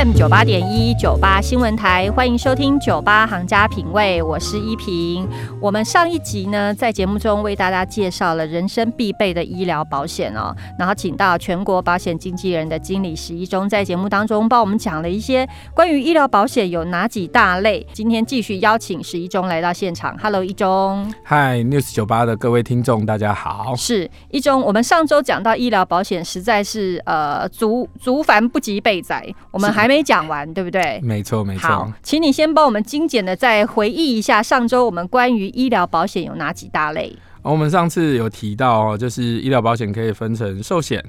FM 九八点一九八新闻台，欢迎收听九八行家品味，我是依萍。我们上一集呢，在节目中为大家介绍了人生必备的医疗保险哦，然后请到全国保险经纪人的经理十一中，在节目当中帮我们讲了一些关于医疗保险有哪几大类。今天继续邀请十一中来到现场，Hello，一中。嗨，News 九八的各位听众，大家好。是一中，我们上周讲到医疗保险，实在是呃足足繁不及备载，我们还没讲完，对不对？没错，没好错。，请你先帮我们精简的再回忆一下上周我们关于医疗保险有哪几大类？我们上次有提到哦，就是医疗保险可以分成寿险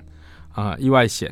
啊、意外险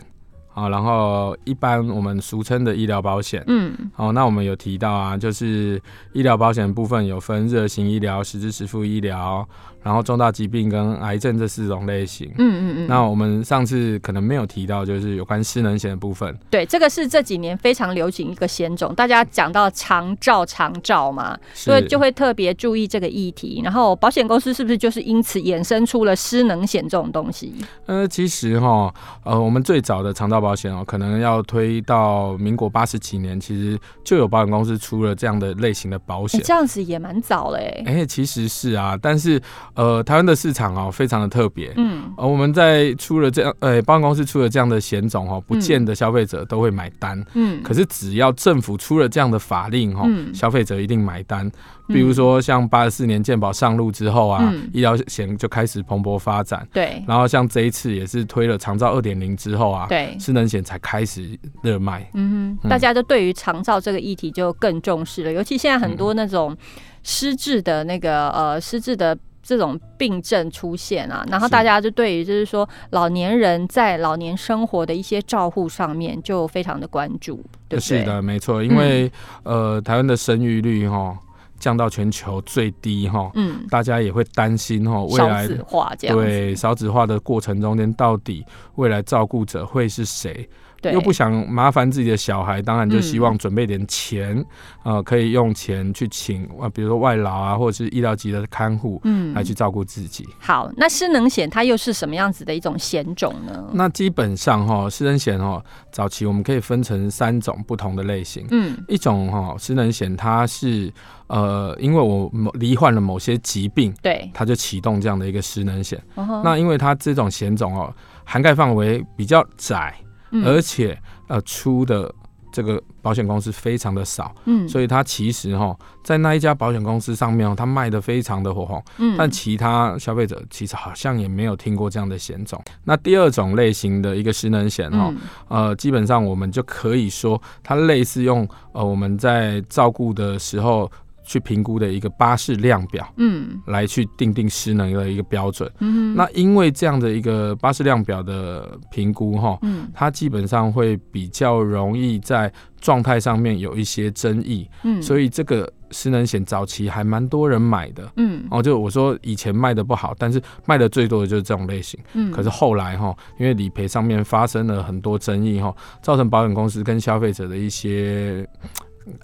啊，然后一般我们俗称的医疗保险。嗯，哦，那我们有提到啊，就是医疗保险部分有分热型医疗、实质实付医疗，然后重大疾病跟癌症这四种类型。嗯嗯嗯，那我们上次可能没有提到，就是有关失能险的部分。对，这个是这几年非常流行一个险种，大家讲到长照长照嘛，所以就会特别注意这个议题。然后保险公司是不是就是因此衍生出了失能险这种东西？呃，其实哈，呃，我们最早的长照保险哦，可能要推到民国八十几年，其实就有保险公司出了这样的类型的保哎、险。这样子也蛮早嘞、哎、其实是啊，但是呃，台湾的市场哦，非常的特别。嗯，呃，我们在出了这样，呃，保险公司出了这样的险种哦，不见得消费者都会买单。嗯，可是只要政府出了这样的法令哦，嗯消费者一定买单。比如说像八十四年健保上路之后啊，嗯医疗险就开始蓬勃发展。对然后像这一次也是推了长照二点零之后啊，对，失能险才开始热卖。嗯哼，嗯大家就对于长照这个议题就更重视了，尤其现在很嗯多那种失智的那个呃失智的。这种病症出现啊，然后大家就对于就是说老年人在老年生活的一些照护上面就非常的关注，对不对？是的，没错，因为、呃，台湾的生育率哈降到全球最低哈，嗯，大家也会担心哈未少来子化这样子，对少子化的过程中间，到底未来照顾者会是谁？对，又不想麻烦自己的小孩，当然就希望嗯准备点钱，呃，可以用钱去请啊，比如说外劳啊，或者是医疗级的看护嗯来去照顾自己。好。那失能险它又是什么样子的一种险种呢？那基本上哈，失能险哦，早期我们可以分成三种不同的类型。嗯一种哈失能险，它是呃，因为我某罹患了某些疾病，对，它就启动这样的一个失能险。那因为它这种险种哦，涵盖范围比较窄，嗯。而且呃出的这个保险公司非常的少，嗯。所以它其实哈在那一家保险公司上面哦，它卖的非常的火红，嗯。但其他消费者其实好像也没有听过这样的险种。那第二种类型的一个失能险哈，嗯。呃，基本上我们就可以说，它类似用呃我们在照顾的时候去评估的一个巴士量表。嗯来去定定失能的一个标准。嗯那因为这样的一个巴士量表的评估，哈，嗯它基本上会比较容易在状态上面有一些争议，嗯所以这个失能险早期还蛮多人买的。嗯哦，就我说以前卖的不好，但是卖的最多的就是这种类型。嗯可是后来哈，因为理赔上面发生了很多争议哈，造成保险公司跟消费者的一些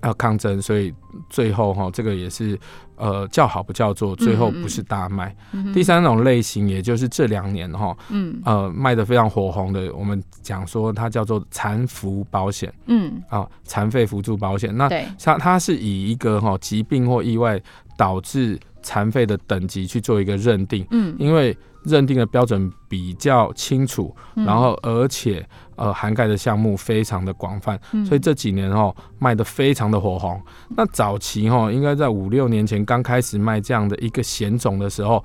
呃抗争，所以最后哈这个也是呃叫好不叫座，最后不是大卖。第三种类型，也就是这两年哈嗯。呃卖的非常火红的，我们讲说它叫做残服保险嗯。啊，残废辅助保险。那它它是以一个哈疾病或意外导致残废的等级去做一个认定，嗯。因为认定的标准比较清楚，嗯。然后而且呃涵盖的项目非常的广泛，嗯。所以这几年哦卖的非常的火红。那早期哦应该在五六年前刚开始卖这样的一个险种的时候，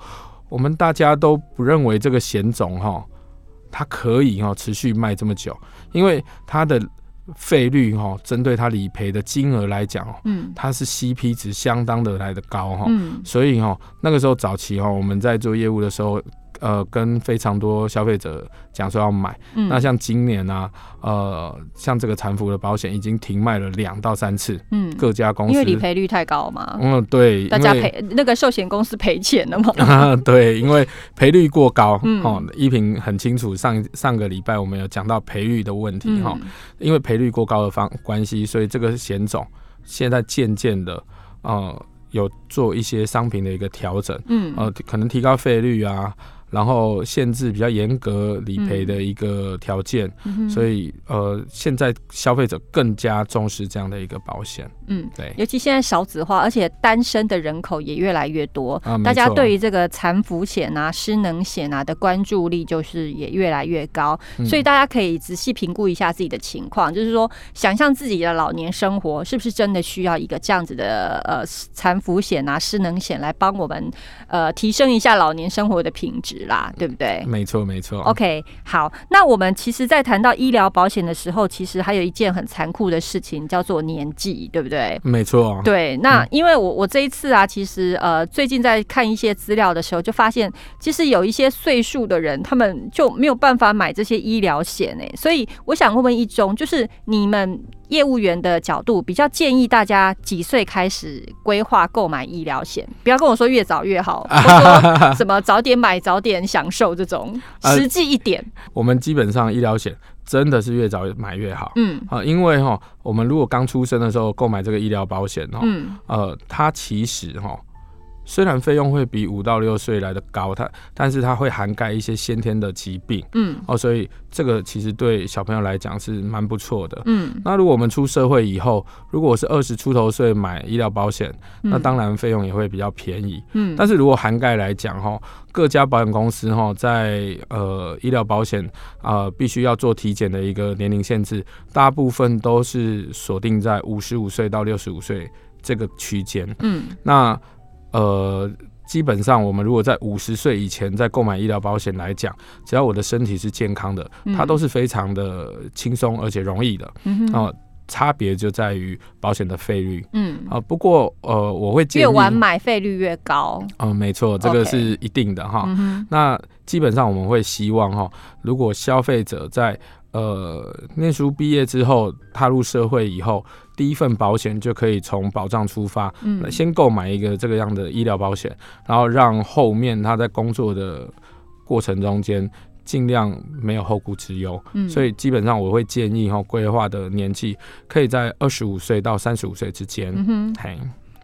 我们大家都不认为这个险种哈它可以哈持续卖这么久，因为它的费率哈针对它理赔的金额来讲哦，嗯。它是 CP 值相当的来的高哈。嗯。所以哈、那个时候早期哈、我们在做业务的时候，呃，跟非常多消费者讲说要买。嗯。那像今年呢、呃，像这个残服的保险已经停卖了两到三次，嗯。各家公司。因为理赔率太高嘛，嗯，对，大家赔那个寿险公司赔钱了嘛。啊，对，因为赔率过高，嗯。哦，依萍很清楚，上上个礼拜我们有讲到赔率的问题哈、嗯因为赔率过高的方关系，所以这个险种现在渐渐的，呃，有做一些商品的一个调整，嗯。呃，可能提高费率啊，然后限制比较严格理赔的一个条件，所以呃，现在消费者更加重视这样的一个保险。嗯，对，尤其现在少子化，而且单身的人口也越来越多，啊大家对于这个残福险啊、失能险啊的关注力就是也越来越高，嗯。所以大家可以仔细评估一下自己的情况，就是说，想象自己的老年生活是不是真的需要一个这样子的呃残福险啊、失能险来帮我们呃提升一下老年生活的品质啦，对不对？没错，没错。OK，好，那我们其实，在谈到医疗保险的时候，其实还有一件很残酷的事情，叫做年纪，对不对？没错，对，那因为我我这一次啊，其实呃，最近在看一些资料的时候，就发现其实有一些岁数的人，他们就没有办法买这些医疗险诶，所以我想问问一中，就是你们业务员的角度，比较建议大家几岁开始规划购买医疗险？不要跟我说越早越好，或说什么早点买早点享受这种，呃实际一点。我们基本上医疗险真的是越早买越好。嗯啊，因为哈，我们如果刚出生的时候购买这个医疗保险哦，嗯呃，它其实哈，虽然费用会比五到六岁来的高，它但是它会涵盖一些先天的疾病嗯哦，所以这个其实对小朋友来讲是蛮不错的。嗯，那如果我们出社会以后，如果我是二十出头岁买医疗保险，那嗯当然费用也会比较便宜。嗯但是如果涵盖来讲哈，各家保险公司哈在呃医疗保险呃必须要做体检的一个年龄限制，大部分都是锁定在五十五岁到六十五岁这个区间。嗯那呃。基本上，我们如果在五十岁以前在购买医疗保险来讲，只要我的身体是健康的，嗯它都是非常的轻松而且容易的。嗯哼哦、差别就在于保险的费率嗯，啊、不过呃，我会建议越晚买费率越高。嗯，没错，这个是一定的哈。那基本上我们会希望哈，如果消费者在呃念书毕业之后踏入社会以后，第一份保险就可以从保障出发，嗯先购买一个这个样的医疗保险，然后让后面他在工作的过程中间尽量没有后顾之忧。嗯所以基本上我会建议哈，规划的年纪可以在二十五岁到三十五岁之间。嗯哼。嘿，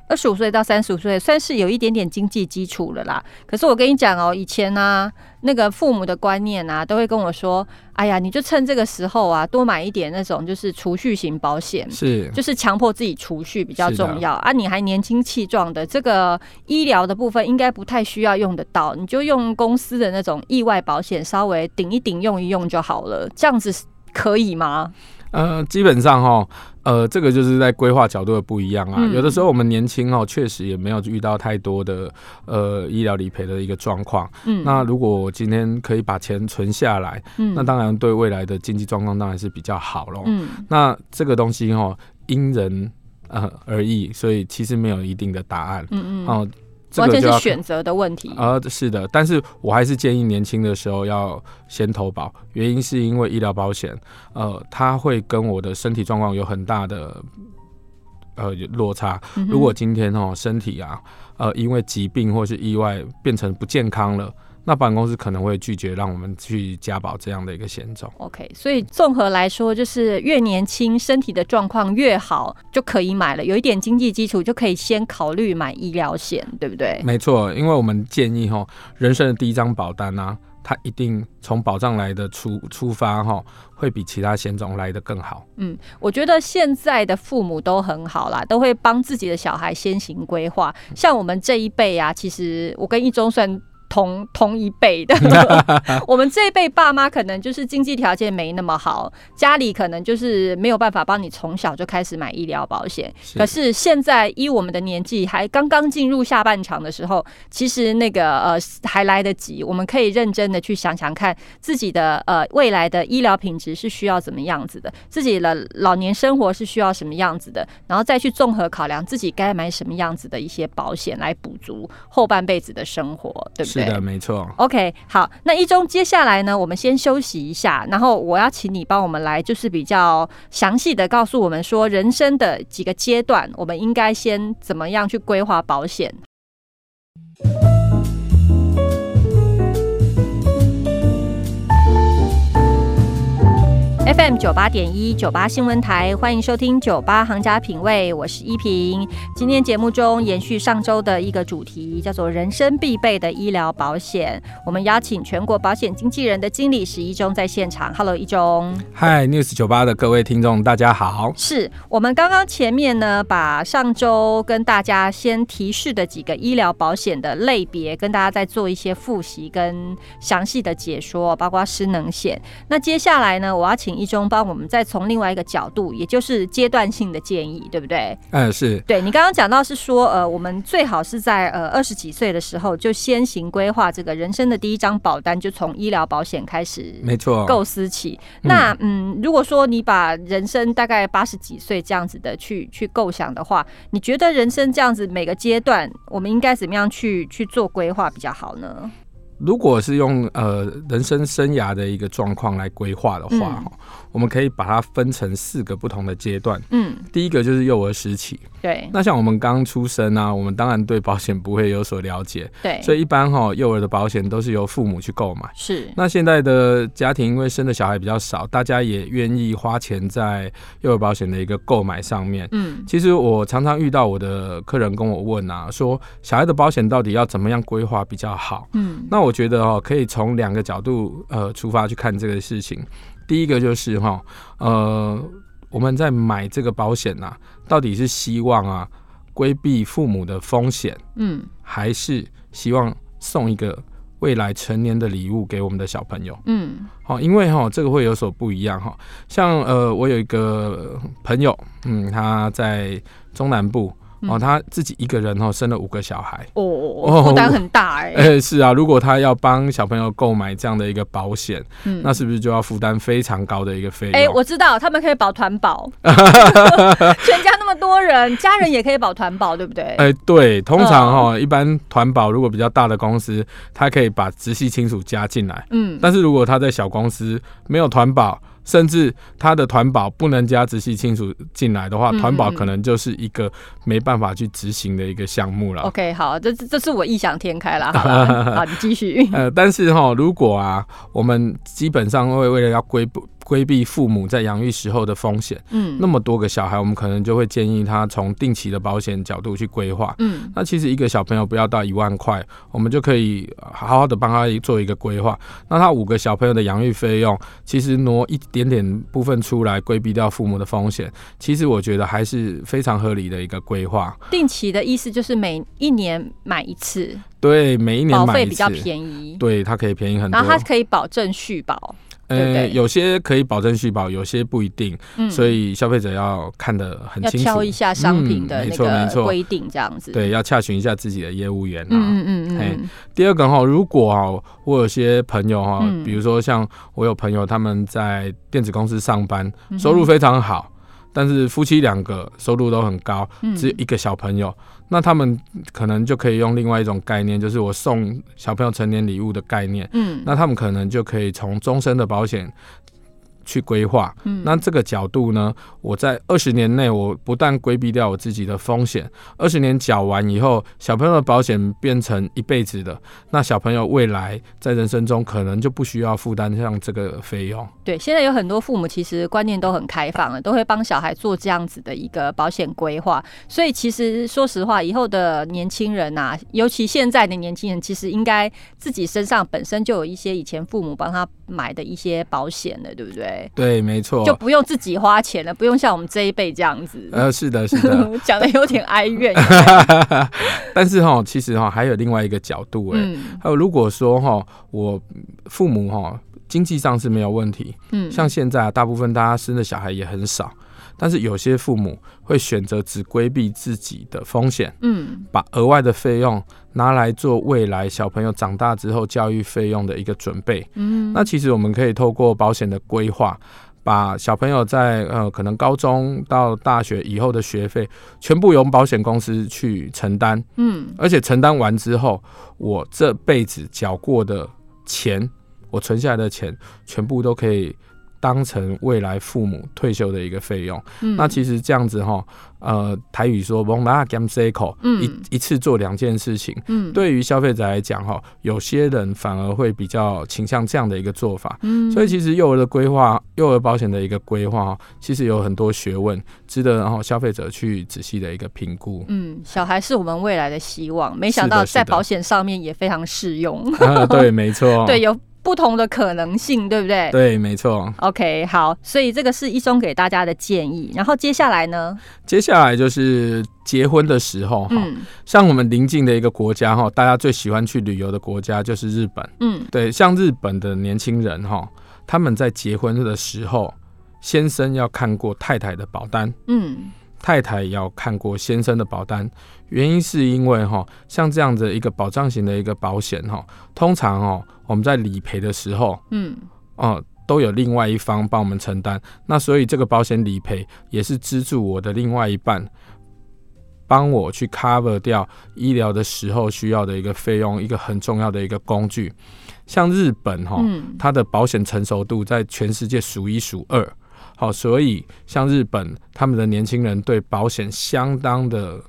二十五岁到三十五岁，算是有一点点经济基础了啦。可是我跟你讲哦，以前呢、那个父母的观念啊，都会跟我说：“哎呀，你就趁这个时候啊，多买一点那种就是储蓄型保险。”是就是强迫自己储蓄比较重要啊！你还年轻气壮的，这个医疗的部分应该不太需要用得到，你就用公司的那种意外保险，稍微顶一顶用一用就好了，这样子可以吗？呃，基本上哈，呃，这个就是在规划角度的不一样啊。嗯有的时候我们年轻哦，确实也没有遇到太多的呃医疗理赔的一个状况。嗯，那如果我今天可以把钱存下来，嗯那当然对未来的经济状况当然是比较好咯。嗯那这个东西哦，因人呃而异，所以其实没有一定的答案。嗯嗯，哦、这完全是选择的问题。呃，是的，但是我还是建议年轻的时候要先投保，原因是因为医疗保险，呃，它会跟我的身体状况有很大的呃落差。嗯如果今天哦身体啊，呃，因为疾病或是意外变成不健康了，那保险公司可能会拒绝让我们去加保这样的一个险种。OK，所以综合来说，就是越年轻，身体的状况越好，就可以买了。有一点经济基础，就可以先考虑买医疗险，对不对？没错，因为我们建议哈，人生的第一张保单啊，它一定从保障来的出出发哈，会比其他险种来的更好。嗯，我觉得现在的父母都很好啦，都会帮自己的小孩先行规划。像我们这一辈啊，其实我跟一中算。同同一辈的，我们这一辈爸妈可能就是经济条件没那么好，家里可能就是没有办法帮你从小就开始买医疗保险。是可是现在依我们的年纪，还刚刚进入下半场的时候，其实那个呃还来得及，我们可以认真的去想想看自己的呃未来的医疗品质是需要怎么样子的，自己的老年生活是需要什么样子的，然后再去综合考量自己该买什么样子的一些保险来补足后半辈子的生活，对不对？是的，没错。OK，好，那一中接下来呢，我们先休息一下，然后我要请你帮我们来，就是比较详细的告诉我们说，人生的几个阶段，我们应该先怎么样去规划保险。FM 九八点一九八新闻台，欢迎收听九八行家品味，我是依萍。今天节目中延续上周的一个主题，叫做人生必备的医疗保险。我们邀请全国保险经纪人的经理史一中在现场。Hello，一中。嗨，News 九八的各位听众，大家好。是我们刚刚前面呢，把上周跟大家先提示的几个医疗保险的类别，跟大家再做一些复习跟详细的解说，包括失能险。那接下来呢，我要请。一中帮我们再从另外一个角度，也就是阶段性的建议，对不对？嗯，是对你刚刚讲到是说，呃，我们最好是在呃二十几岁的时候就先行规划这个人生的第一张保单，就从医疗保险开始，没错，构思起。那嗯，如果说你把人生大概八十几岁这样子的去去构想的话，你觉得人生这样子每个阶段，我们应该怎么样去去做规划比较好呢？如果是用呃人生生涯的一个状况来规划的话，哈。我们可以把它分成四个不同的阶段。嗯，第一个就是幼儿时期。对。那像我们刚出生啊，我们当然对保险不会有所了解。对。所以一般哈，幼儿的保险都是由父母去购买。是。那现在的家庭因为生的小孩比较少，大家也愿意花钱在幼儿保险的一个购买上面。嗯。其实我常常遇到我的客人跟我问啊，说小孩的保险到底要怎么样规划比较好？嗯。那我觉得哦，可以从两个角度呃出发去看这个事情。第一个就是哈，呃，我们在买这个保险呐，到底是希望啊规避父母的风险，嗯，还是希望送一个未来成年的礼物给我们的小朋友，嗯，好，因为哈这个会有所不一样哈，像呃我有一个朋友，嗯，他在中南部。哦，他自己一个人哦，生了五个小孩，哦，负担很大哎。哎，是啊，如果他要帮小朋友购买这样的一个保险，嗯，那是不是就要负担非常高的一个费用？哎，我知道他们可以保团保，全家那么多人，家人也可以保团保，对不对？哎，对，通常哈，一般团保如果比较大的公司，他可以把直系亲属加进来，嗯，但是如果他在小公司没有团保。甚至他的团保不能加直系亲属进来的话，团保可能就是一个没办法去执行的一个项目了。OK，好，这这是我异想天开了。好，你继续。呃，但是哈，如果啊，我们基本上会为了要规规避父母在养育时候的风险，嗯，那么多个小孩，我们可能就会建议他从定期的保险角度去规划，嗯，那其实一个小朋友不要到一万块，我们就可以好好的帮他做一个规划。那他五个小朋友的养育费用，其实挪一点点部分出来，规避掉父母的风险，其实我觉得还是非常合理的一个规划。定期的意思就是每一年买一次，对，每一年保费比较便宜，对，它可以便宜很多，然后它可以保证续保。呃，有些可以保证续保，有些不一定，所以消费者要看得很清楚，挑一下商品的那个规定，这样子。对，要洽询一下自己的业务员啊。嗯嗯嗯。第二个哈，如果啊，我有些朋友哈，比如说像我有朋友他们在电子公司上班，收入非常好。但是夫妻两个收入都很高，只有一个小朋友，那他们可能就可以用另外一种概念，就是我送小朋友成年礼物的概念。嗯，那他们可能就可以从终身的保险。去规划，嗯那这个角度呢？我在二十年内，我不但规避掉我自己的风险，二十年缴完以后，小朋友的保险变成一辈子的，那小朋友未来在人生中可能就不需要负担像这个费用。对，现在有很多父母其实观念都很开放了，都会帮小孩做这样子的一个保险规划。所以其实说实话，以后的年轻人呐，尤其现在的年轻人，其实应该自己身上本身就有一些以前父母帮他买的一些保险的，对不对？对，没错，就不用自己花钱了，不用像我们这一辈这样子。呃，是的，是的，讲的有点哀怨。但是哈，其实哈还有另外一个角度哎，还有如果说哈，我父母哈经济上是没有问题，嗯，像现在大部分大家生的小孩也很少。但是有些父母会选择只规避自己的风险，嗯，把额外的费用拿来做未来小朋友长大之后教育费用的一个准备，嗯，那其实我们可以透过保险的规划，把小朋友在呃可能高中到大学以后的学费全部由保险公司去承担，嗯，而且承担完之后，我这辈子缴过的钱，我存下来的钱全部都可以。当成未来父母退休的一个费用。嗯。那其实这样子哈，呃，台语说“蒙拉 gam c 口”，嗯。一一次做两件事情，嗯。对于消费者来讲哈，有些人反而会比较倾向这样的一个做法。嗯。所以其实幼儿的规划，幼儿保险的一个规划哈，其实有很多学问，值得然后消费者去仔细的一个评估。嗯，小孩是我们未来的希望，没想到在保险上面也非常适用，啊，对，没错，对，有不同的可能性，对不对？对，没错。OK，好，所以这个是一中给大家的建议。然后接下来呢，接下来就是结婚的时候哈，嗯像我们邻近的一个国家哈，大家最喜欢去旅游的国家就是日本。嗯对，像日本的年轻人哈，他们在结婚的时候，先生要看过太太的保单，嗯太太也要看过先生的保单。原因是因为哈，像这样的一个保障型的一个保险哈，通常哦我们在理赔的时候，嗯哦、都有另外一方帮我们承担。那所以这个保险理赔也是资助我的另外一半，帮我去 cover 掉医疗的时候需要的一个费用，一个很重要的一个工具。像日本哈、嗯它的保险成熟度在全世界数一数二。好，所以像日本，他们的年轻人对保险相当的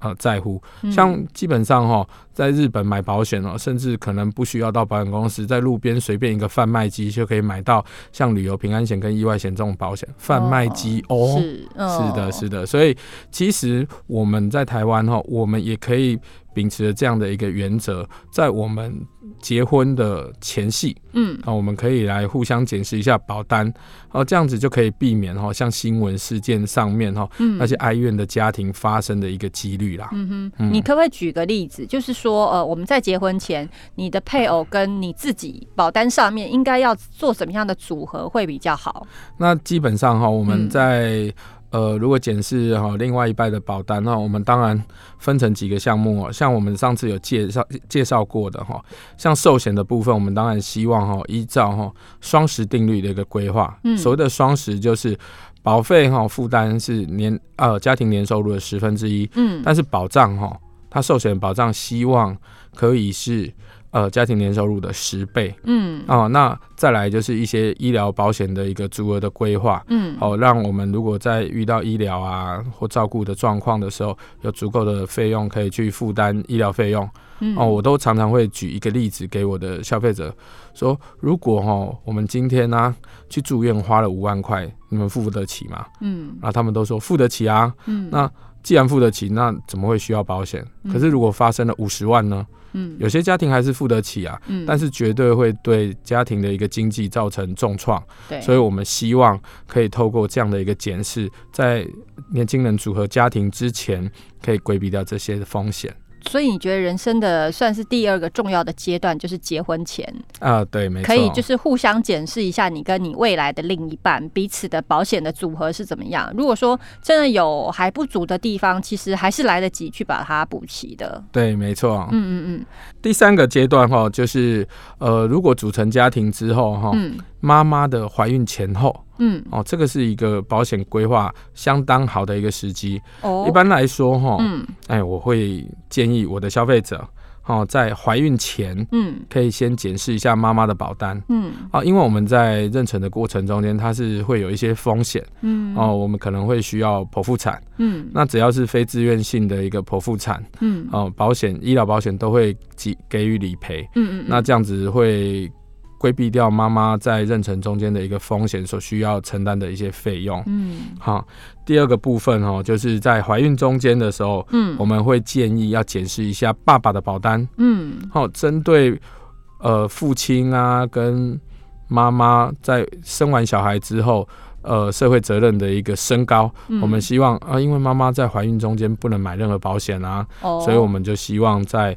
呃在乎。嗯像基本上哈，在日本买保险哦，甚至可能不需要到保险公司，在路边随便一个贩卖机就可以买到像旅游平安险跟意外险这种保险。贩卖机哦，是嗯是的，是的，所以其实我们在台湾哈，我们也可以秉持着这样的一个原则，在我们结婚的前夕嗯啊，我们可以来互相检视一下保单，哦，这样子就可以避免哈像新闻事件上面哈嗯那些哀怨的家庭发生的一个几率啦。嗯哼，嗯你可不可以举个例子，就是说，呃，我们在结婚前，你的配偶跟你自己保单上面应该要做什么样的组合会比较好？那基本上哈，我们嗯在、呃，如果检视哈另外一半的保单，那我们当然分成几个项目哦。像我们上次有介绍介绍过的哈，像寿险的部分，我们当然希望哈依照哈双十定律的一个规划。嗯所谓的双十就是保费哈负担是年呃家庭年收入的十分之一，嗯但是保障哈，它寿险保障希望可以是呃家庭年收入的十倍。嗯哦，那再来就是一些医疗保险的一个足额的规划，嗯哦，让我们如果在遇到医疗啊或照顾的状况的时候，有足够的费用可以去负担医疗费用。嗯哦，我都常常会举一个例子给我的消费者说，如果哈我们今天呢、去住院花了五万块，你们付得起吗？嗯然后他们都说付得起啊。嗯那既然付得起，那怎么会需要保险？可是如果发生了五十万呢？嗯。有些家庭还是付得起啊，嗯。但是绝对会对家庭的一个经济造成重创，对，所以我们希望可以透过这样的一个检视，在年轻人组合家庭之前，可以规避掉这些的风险所以你觉得人生的算是第二个重要的阶段，就是结婚前，啊。对，没错，可以就是互相检视一下你跟你未来的另一半彼此的保险的组合是怎么样。如果说真的有还不足的地方，其实还是来得及去把它补齐的。对，没错。嗯嗯嗯第三个阶段哈，就是呃，如果组成家庭之后哈，嗯妈妈的怀孕前后。嗯。哦，这个是一个保险规划相当好的一个时机。哦。一般来说哈，嗯。哎，我会建议我的消费者哦，在怀孕前嗯。可以先检视一下妈妈的保单。嗯。啊，因为我们在妊娠的过程中间，它是会有一些风险。嗯。哦，我们可能会需要剖腹产，嗯。那只要是非自愿性的一个剖腹产嗯。哦，保险医疗保险都会给给予理赔，嗯嗯，那这样子会规避掉妈妈在妊娠中间的一个风险所需要承担的一些费用。嗯好，第二个部分哦，就是在怀孕中间的时候，嗯我们会建议要检视一下爸爸的保单。嗯好，针对呃父亲啊跟妈妈在生完小孩之后，呃社会责任的一个升高，嗯我们希望啊、因为妈妈在怀孕中间不能买任何保险啊，哦所以我们就希望在。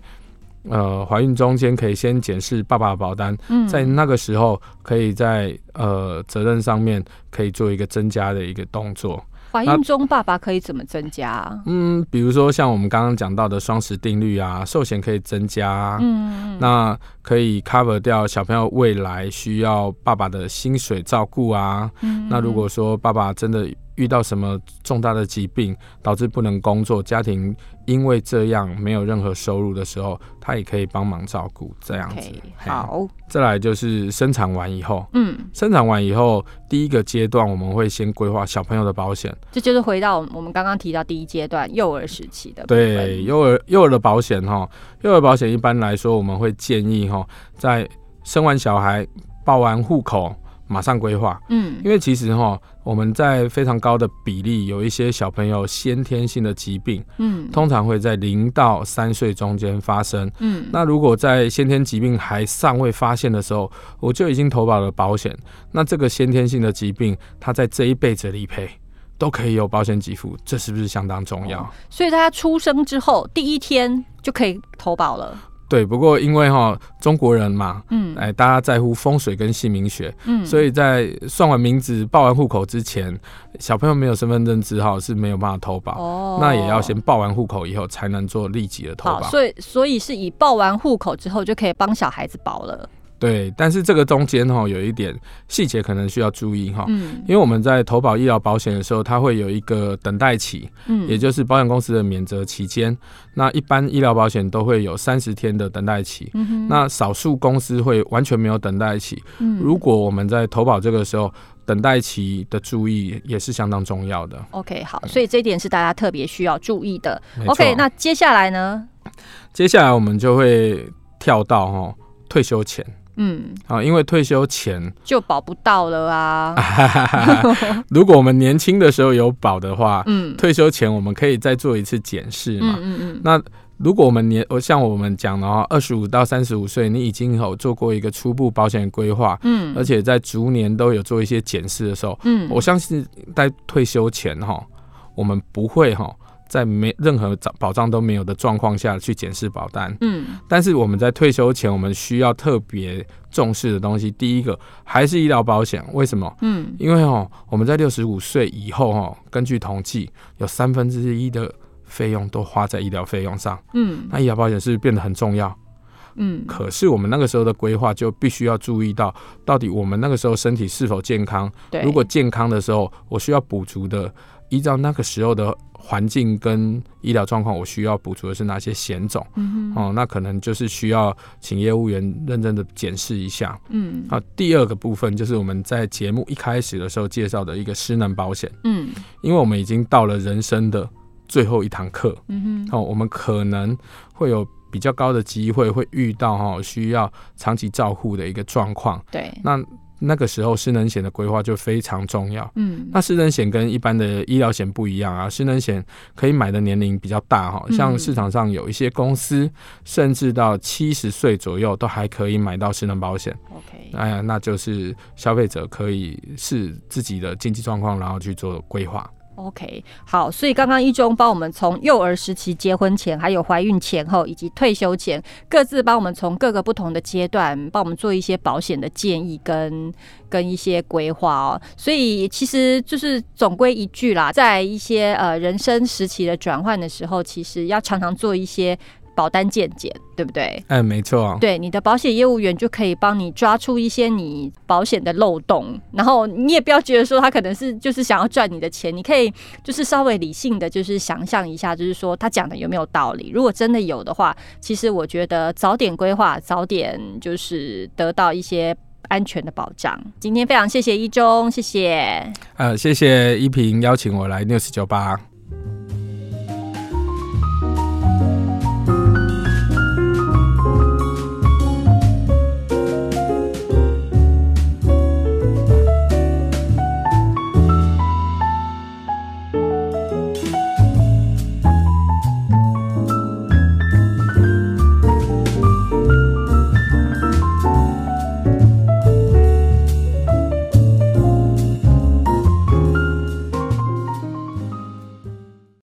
呃，怀孕中间可以先检视爸爸的保单，嗯在那个时候可以在呃责任上面可以做一个增加的一个动作。怀孕中爸爸可以怎么增加啊？嗯，比如说像我们刚刚讲到的双十定律啊，寿险可以增加啊，嗯那可以 cover 掉小朋友未来需要爸爸的薪水照顾啊。嗯那如果说爸爸真的遇到什么重大的疾病，导致不能工作，家庭因为这样没有任何收入的时候，他也可以帮忙照顾这样子。好，再来就是生产完以后，嗯，生产完以后第一个阶段我们会先规划小朋友的保险，这就是回到我们刚刚提到第一阶段幼儿时期的对幼儿幼儿的保险哈，幼儿保险一般来说我们会建议哈，在生完小孩报完户口。马上规划，嗯，因为其实哈，我们在非常高的比例有一些小朋友先天性的疾病，嗯，通常会在零到三岁中间发生，嗯，那如果在先天疾病还尚未发现的时候，我就已经投保了保险，那这个先天性的疾病，它在这一辈子理赔都可以有保险给付，这是不是相当重要？所以他出生之后第一天就可以投保了。对，不过因为哈中国人嘛，嗯，哎，大家在乎风水跟姓名学，嗯，所以在算完名字、报完户口之前，小朋友没有身份证字号是没有办法投保，哦，那也要先报完户口以后才能做立即的投保。所以所以是以报完户口之后就可以帮小孩子保了。对，但是这个中间哈有一点细节可能需要注意哈，嗯，因为我们在投保医疗保险的时候，它会有一个等待期，嗯，也就是保险公司的免责期间。那一般医疗保险都会有三十天的等待期，嗯那少数公司会完全没有等待期。嗯，如果我们在投保这个时候，等待期的注意也是相当重要的。OK，好，所以这一点是大家特别需要注意的。OK，那接下来呢？接下来我们就会跳到哈退休前嗯，啊，因为退休前，就保不到了啊。如果我们年轻的时候有保的话，嗯，退休前我们可以再做一次检视嘛。嗯嗯那如果我们年，像我们讲的话，二十五到三十五岁，你已经有做过一个初步保险规划，嗯，而且在逐年都有做一些检视的时候，嗯，我相信在退休前哈，我们不会哈。在没任何保保障都没有的状况下去检视保单，嗯但是我们在退休前，我们需要特别重视的东西，第一个还是医疗保险。为什么？嗯因为哦，我们在六十五岁以后哦，根据统计，有三分之一的费用都花在医疗费用上。嗯那医疗保险是不是变得很重要？嗯，可是我们那个时候的规划就必须要注意到，到底我们那个时候身体是否健康。对，如果健康的时候，我需要补足的，依照那个时候的环境跟医疗状况，我需要补足的是哪些险种？嗯哦，那可能就是需要请业务员认真的检视一下。嗯。啊，第二个部分就是我们在节目一开始的时候介绍的一个失能保险，嗯。因为我们已经到了人生的最后一堂课，嗯哼。哦，我们可能会有比较高的机会会遇到哈、需要长期照护的一个状况，对，那那个时候失能险的规划就非常重要。嗯那失能险跟一般的医疗险不一样啊，失能险可以买的年龄比较大哈，嗯像市场上有一些公司，甚至到七十岁左右都还可以买到失能保险。OK，哎呀，那就是消费者可以视自己的经济状况，然后去做规划。OK，好，所以刚刚一中帮我们从幼儿时期、结婚前、还有怀孕前后以及退休前，各自帮我们从各个不同的阶段，帮我们做一些保险的建议跟跟一些规划哦。所以其实就是总归一句啦，在一些呃人生时期的转换的时候，其实要常常做一些保单健检，对不对？哎，没错，对，你的保险业务员就可以帮你抓出一些你保险的漏洞，然后你也不要觉得说他可能是就是想要赚你的钱，你可以就是稍微理性的，就是想象一下，就是说他讲的有没有道理。如果真的有的话，其实我觉得早点规划，早点就是得到一些安全的保障。今天非常谢谢一中，谢谢。呃，谢谢依萍邀请我来 News 酒吧。